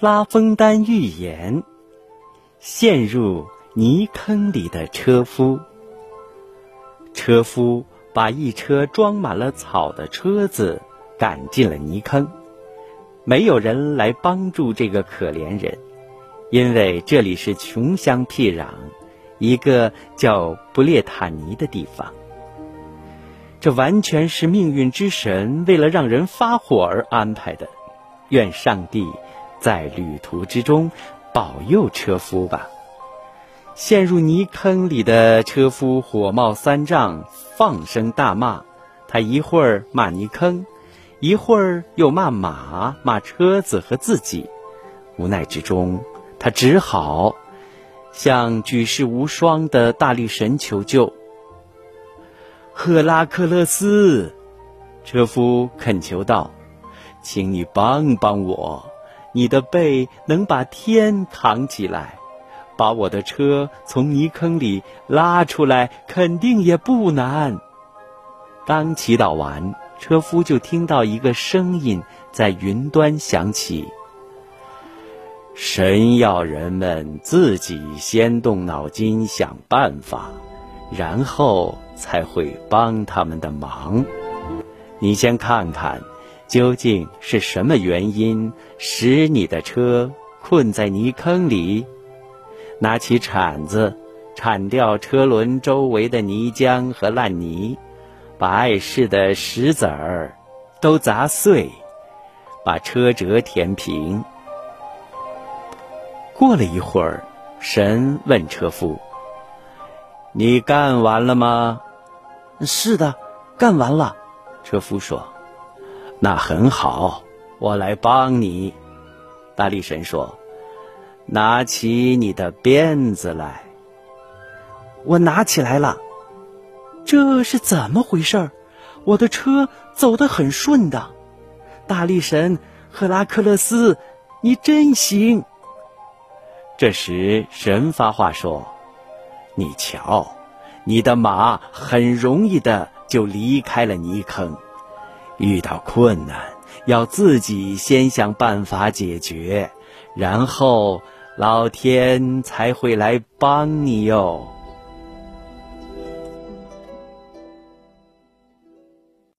拉封丹预言：陷入泥坑里的车夫。车夫把一车装满了草的车子赶进了泥坑，没有人来帮助这个可怜人，因为这里是穷乡僻壤，一个叫布列塔尼的地方。这完全是命运之神为了让人发火而安排的。愿上帝在旅途之中保佑车夫吧。陷入泥坑里的车夫火冒三丈，放声大骂。他一会儿骂泥坑，一会儿又骂马、骂车子和自己。无奈之中，他只好向举世无双的大力神求救。赫拉克勒斯，车夫恳求道：“请你帮帮我，你的背能把天扛起来，把我的车从泥坑里拉出来，肯定也不难。”刚祈祷完，车夫就听到一个声音在云端响起：“神要人们自己先动脑筋想办法。”然后才会帮他们的忙。你先看看，究竟是什么原因使你的车困在泥坑里？拿起铲子，铲掉车轮周围的泥浆和烂泥，把碍事的石子儿都砸碎，把车辙填平。过了一会儿，神问车夫。你干完了吗？是的，干完了。车夫说：“那很好，我来帮你。”大力神说：“拿起你的鞭子来。”我拿起来了。这是怎么回事？我的车走得很顺的。大力神赫拉克勒斯，你真行。这时神发话说。你瞧，你的马很容易的就离开了泥坑。遇到困难，要自己先想办法解决，然后老天才会来帮你哟。